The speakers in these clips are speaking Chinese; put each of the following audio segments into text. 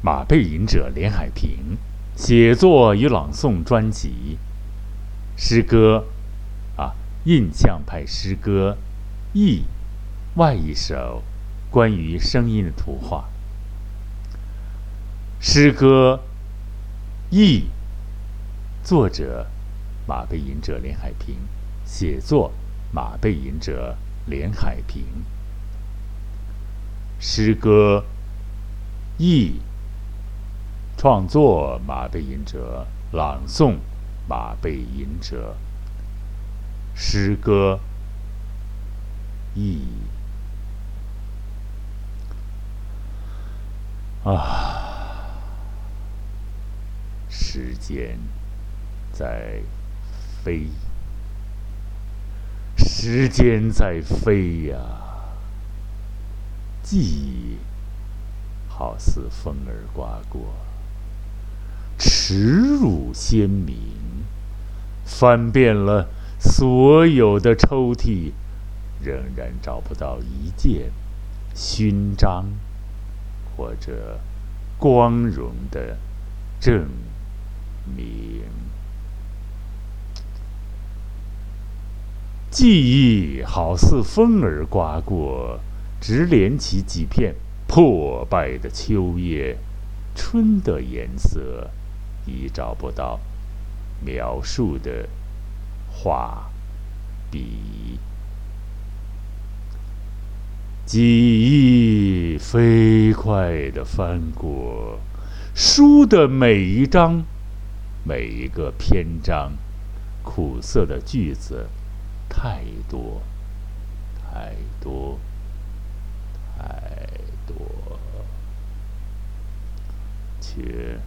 马背吟者连海平写作与朗诵专辑，诗歌啊，印象派诗歌，译外一首关于声音的图画。诗歌译作者马背吟者连海平，写作马背吟者连海平。诗歌译。创作马背吟者，朗诵马背吟者，诗歌。译啊，时间在飞，时间在飞呀，记忆好似风儿刮过。耻辱鲜明，翻遍了所有的抽屉，仍然找不到一件勋章或者光荣的证明。记忆好似风儿刮过，只连起几片破败的秋叶，春的颜色。已找不到描述的画笔，记忆飞快地翻过书的每一章，每一个篇章，苦涩的句子太多，太多，太多，却。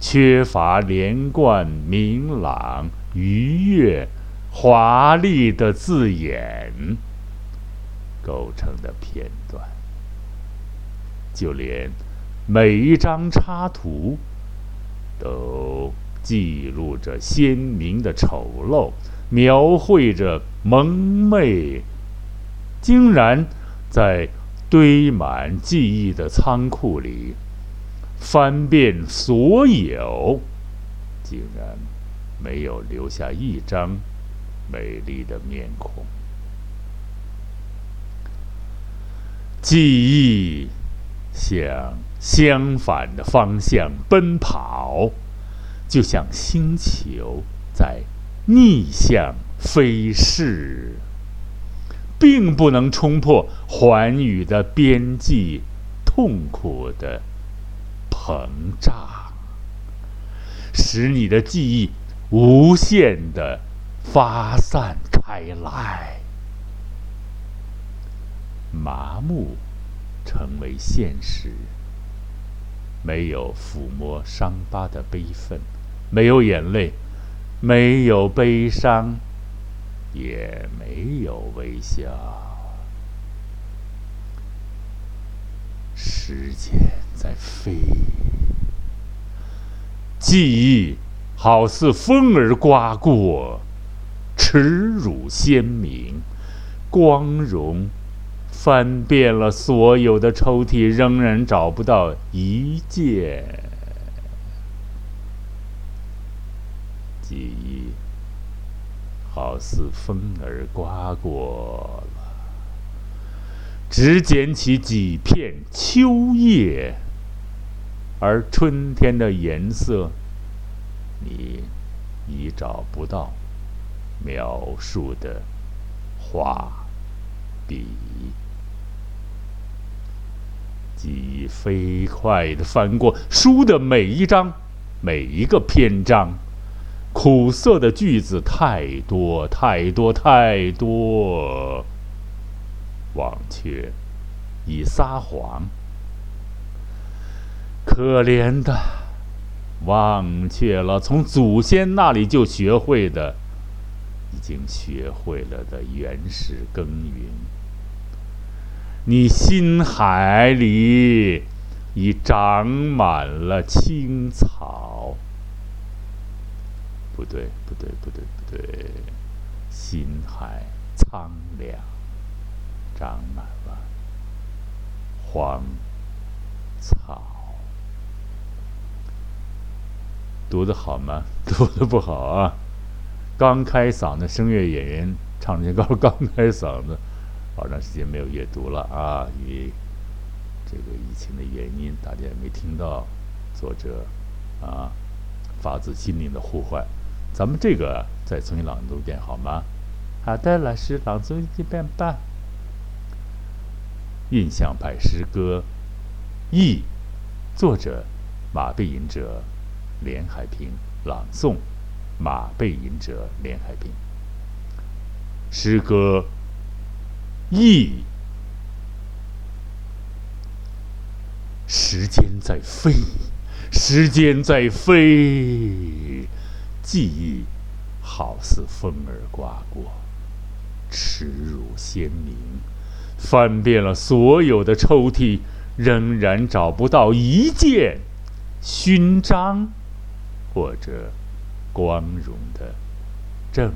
缺乏连贯、明朗、愉悦、华丽的字眼构成的片段，就连每一张插图都记录着鲜明的丑陋，描绘着蒙昧，竟然在堆满记忆的仓库里。翻遍所有，竟然没有留下一张美丽的面孔。记忆向相反的方向奔跑，就像星球在逆向飞逝，并不能冲破寰宇的边际，痛苦的。膨胀，使你的记忆无限的发散开来，麻木成为现实。没有抚摸伤疤的悲愤，没有眼泪，没有悲伤，也没有微笑。时间在飞。记忆好似风儿刮过，耻辱鲜明，光荣翻遍了所有的抽屉，仍然找不到一件。记忆好似风儿刮过了，只捡起几片秋叶。而春天的颜色，你已找不到描述的画笔。记忆飞快地翻过书的每一章，每一个篇章，苦涩的句子太多太多太多，忘却已撒谎。可怜的，忘却了从祖先那里就学会的，已经学会了的原始耕耘。你心海里已长满了青草。不对，不对，不对，不对，心海苍凉，长满了荒草。读的好吗？读的不好啊！刚开嗓的声乐演员唱这歌刚开嗓子，好长时间没有阅读了啊！因为这个疫情的原因，大家也没听到作者啊发自心灵的呼唤。咱们这个再重新朗读一遍好吗？好的，老师朗读一遍吧。印象派诗歌，译，作者马背吟者连海平，朗诵马背吟者连海平。诗歌，意，时间在飞，时间在飞。记忆好似风儿刮过，耻辱鲜明。翻遍了所有的抽屉，仍然找不到一件勋章或者光荣的证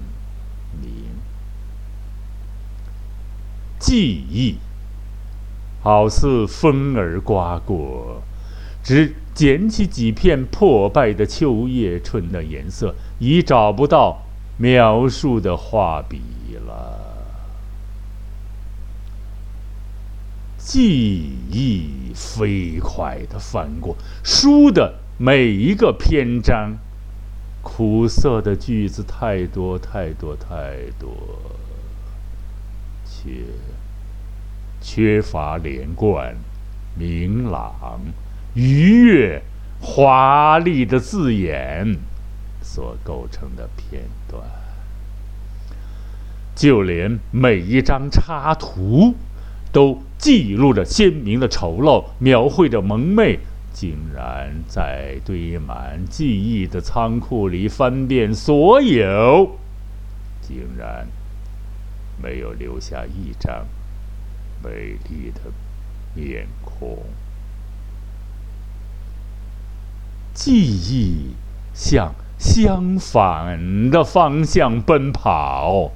明。记忆好似风儿刮过，只。捡起几片破败的秋叶春的颜色，已找不到描述的画笔了。记忆飞快的翻过书的每一个篇章，苦涩的句子太多太多太多，却缺乏连贯、明朗。愉悦、华丽的字眼所构成的片段，就连每一张插图都记录着鲜明的丑陋，描绘着蒙昧。竟然在堆满记忆的仓库里翻遍所有，竟然没有留下一张美丽的面孔。记忆向相反的方向奔跑，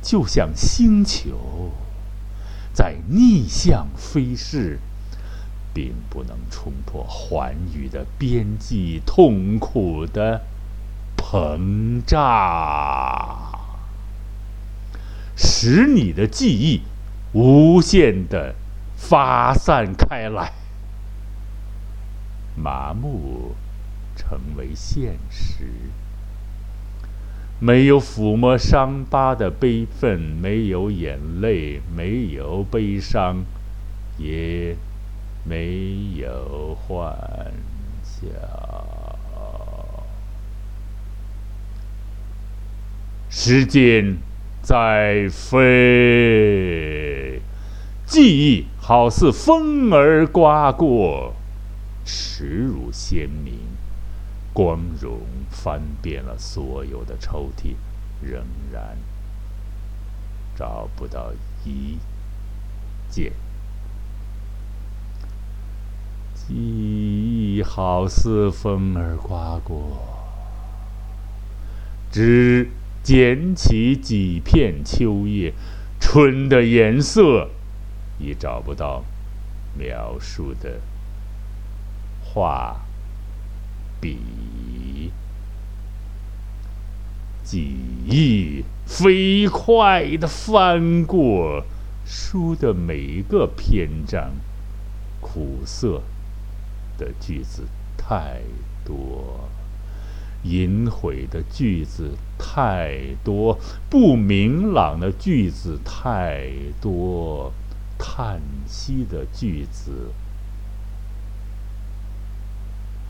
就像星球在逆向飞逝，并不能冲破寰宇的边际，痛苦的膨胀，使你的记忆无限的发散开来，麻木。成为现实，没有抚摸伤疤的悲愤，没有眼泪，没有悲伤，也没有幻想。时间在飞，记忆好似风儿刮过，耻辱鲜明。光荣翻遍了所有的抽屉，仍然找不到一件。记忆好似风儿刮过，只捡起几片秋叶，春的颜色已找不到描述的画。笔，记忆飞快地翻过书的每一个篇章，苦涩的句子太多，隐晦的句子太多，不明朗的句子太多，叹息的句子。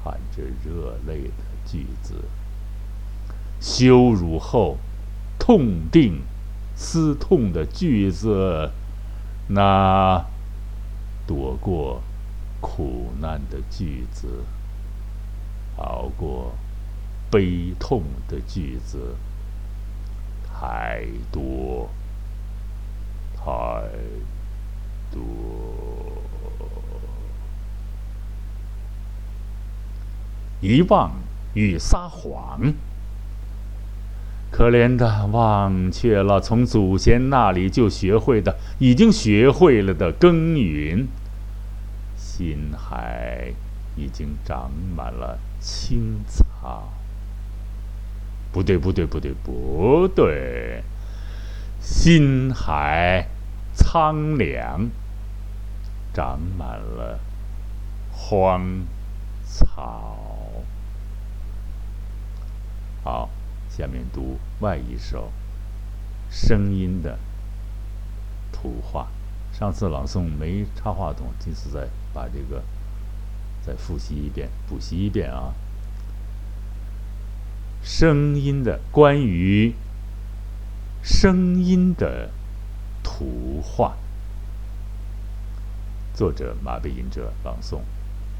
含着热泪的句子，羞辱后痛定思痛的句子，那躲过苦难的句子，熬过悲痛的句子，太多，太多。遗忘与撒谎，可怜的忘却了从祖先那里就学会的，已经学会了的耕耘。心海已经长满了青草，不对，不对，不对，不对，心海苍凉，长满了荒草。好，下面读外一首声音的图画。上次朗诵没插话筒，这次再把这个再复习一遍，补习一遍啊。声音的关于声音的图画，作者马背吟者朗诵，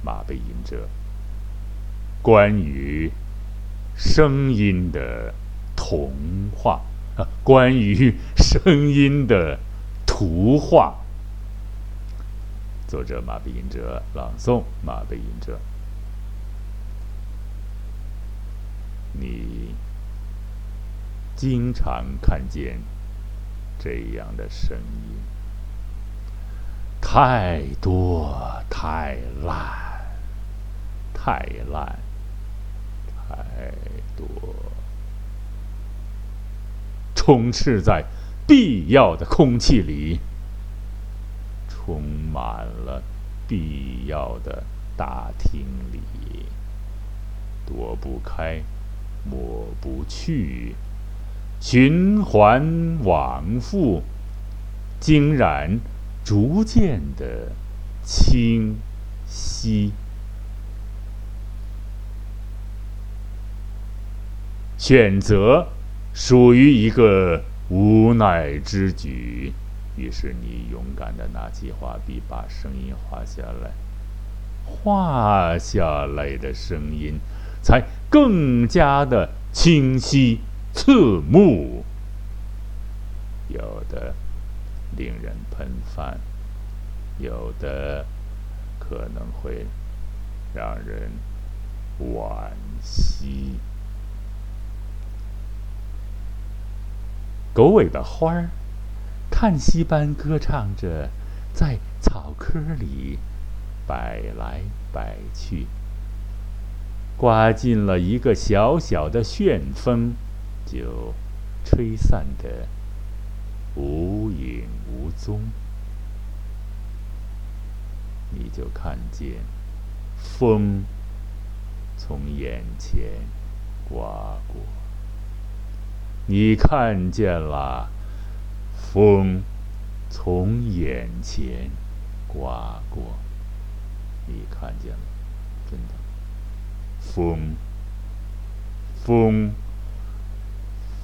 马背吟者关于声音的童话。啊，关于声音的图画，作者马背吟者朗诵，马背吟者。你经常看见这样的声音，太多、太烂、太烂、太多，充斥在必要的空气里，充满了必要的大厅里，躲不开。抹不去，循环往复，竟然逐渐的清晰。选择属于一个无奈之举，于是你勇敢的拿起画笔，把声音画下来。画下来的声音。才更加的清晰刺目，有的令人喷饭，有的可能会让人惋惜。狗尾巴花儿，叹息般歌唱着，在草窠里摆来摆去。刮进了一个小小的旋风，就吹散的无影无踪。你就看见风从眼前刮过，你看见了风从眼前刮过，你看见了，真的。风，风，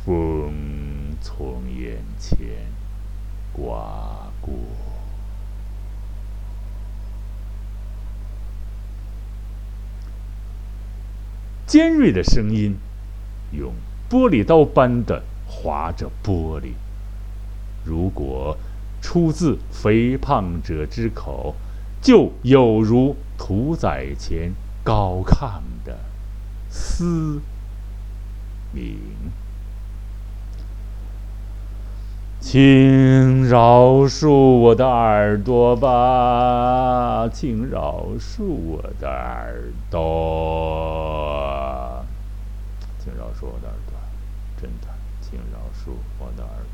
风从眼前刮过。尖锐的声音，用玻璃刀般的划着玻璃。如果出自肥胖者之口，就有如屠宰前高亢。思明，请饶恕我的耳朵吧，请饶恕我的耳朵，请饶恕我的耳朵，真的，请饶恕我的耳朵。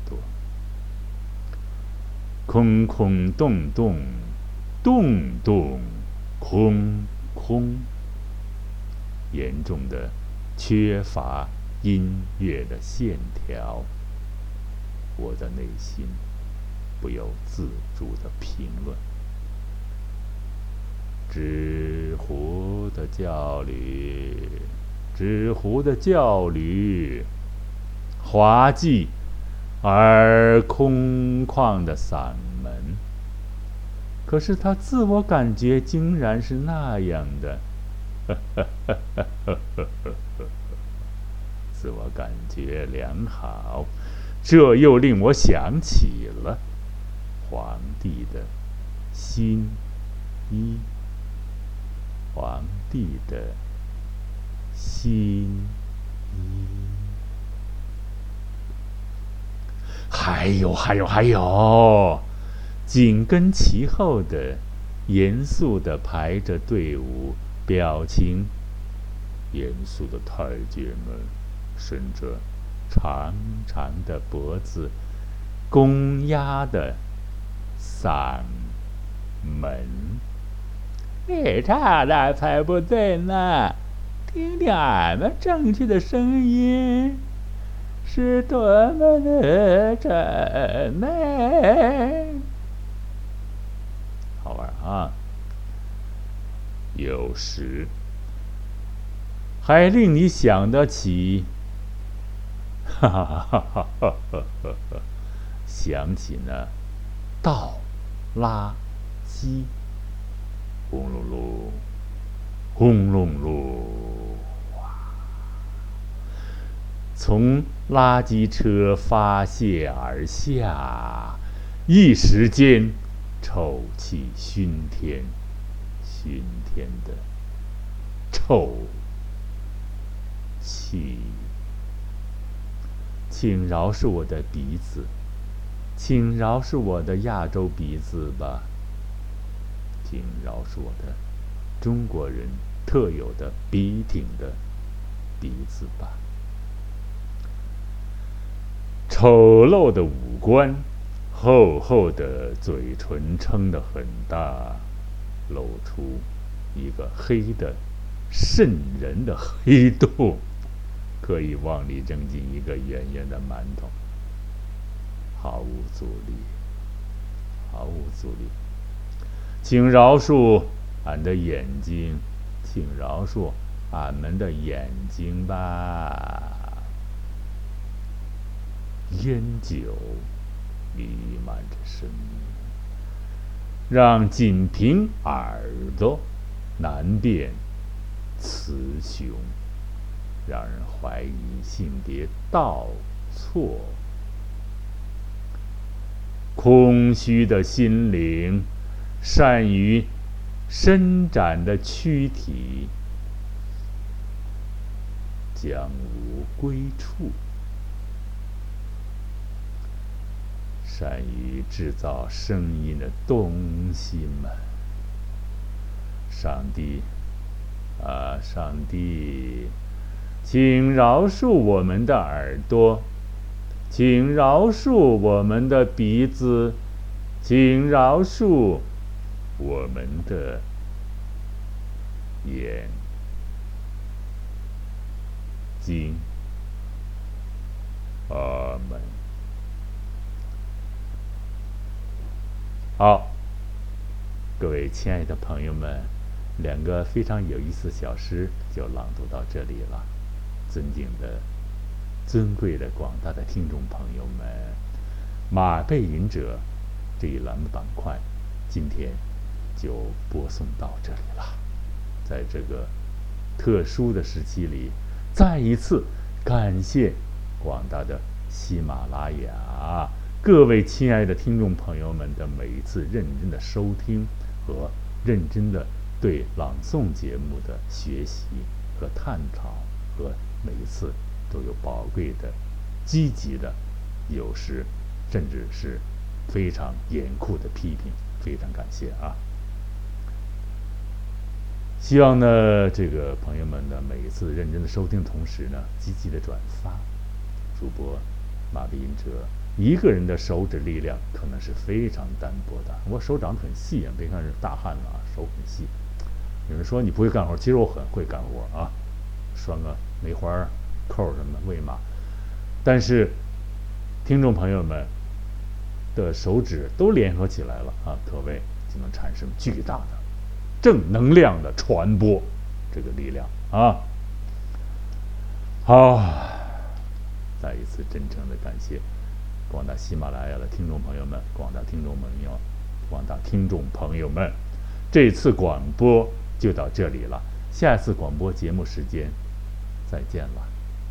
空空洞洞，洞洞空空。严重的缺乏音乐的线条，我的内心不由自主的评论：纸糊的教驴，纸糊的教驴，滑稽而空旷的嗓门。可是他自我感觉竟然是那样的。自我感觉良好，这又令我想起了皇帝的新衣。皇帝的新衣，还有，还有，还有，紧跟其后的，严肃的排着队伍。表情严肃的太监们顺着长长的脖子，公鸭的嗓门。你唱的才不对呢！听听俺们正确的声音，是多么的真呢。好玩啊。有时。还令你想得起。哈哈哈哈哈哈，想起那。倒垃圾。轰隆隆。轰隆隆。从垃圾车发泄而下，一时间臭气熏天，熏天的臭气。请饶恕我的鼻子，请饶恕我的亚洲鼻子吧。请饶恕我的中国人特有的笔挺的鼻子吧。丑陋的五官，厚厚的嘴唇撑得很大，露出一个黑的渗人的黑洞，可以往里扔进一个圆圆的馒头，毫无阻力，毫无阻力。请饶恕俺的眼睛，请饶恕俺们的眼睛吧。烟酒弥漫着声音，让仅凭耳朵难辨雌雄，让人怀疑性别倒错。空虚的心灵。善于伸展的躯体将无归处，善于制造声音的东西们，上帝啊，上帝，请饶恕我们的耳朵，请饶恕我们的鼻子，请饶恕。我们的眼睛，阿门。好，各位亲爱的朋友们，两个非常有意思的小诗就朗读到这里了。尊敬的、尊贵的广大的听众朋友们，马背吟者这一栏目板块，今天。就播送到这里了，在这个特殊的时期里，再一次感谢广大的喜马拉雅各位亲爱的听众朋友们的每一次认真的收听和认真的对朗诵节目的学习和探讨，和每一次都有宝贵的、积极的，有时甚至是非常严酷的批评，非常感谢啊！希望呢，这个朋友们呢，每一次认真的收听，同时呢，积极的转发。主播马斌哲一个人的手指力量可能是非常单薄的。我手掌很细啊，别看是大汉啊，手很细。有人说你不会干活，其实我很会干活啊，拴个梅花扣什么的喂马。但是听众朋友们的手指都联合起来了啊，可谓就能产生巨大的。正能量的传播，这个力量啊！好，再一次真诚的感谢广大喜马拉雅的听众朋友们，广大听众朋友，广大听众朋友们，这次广播就到这里了，下次广播节目时间再见了，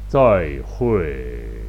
再会。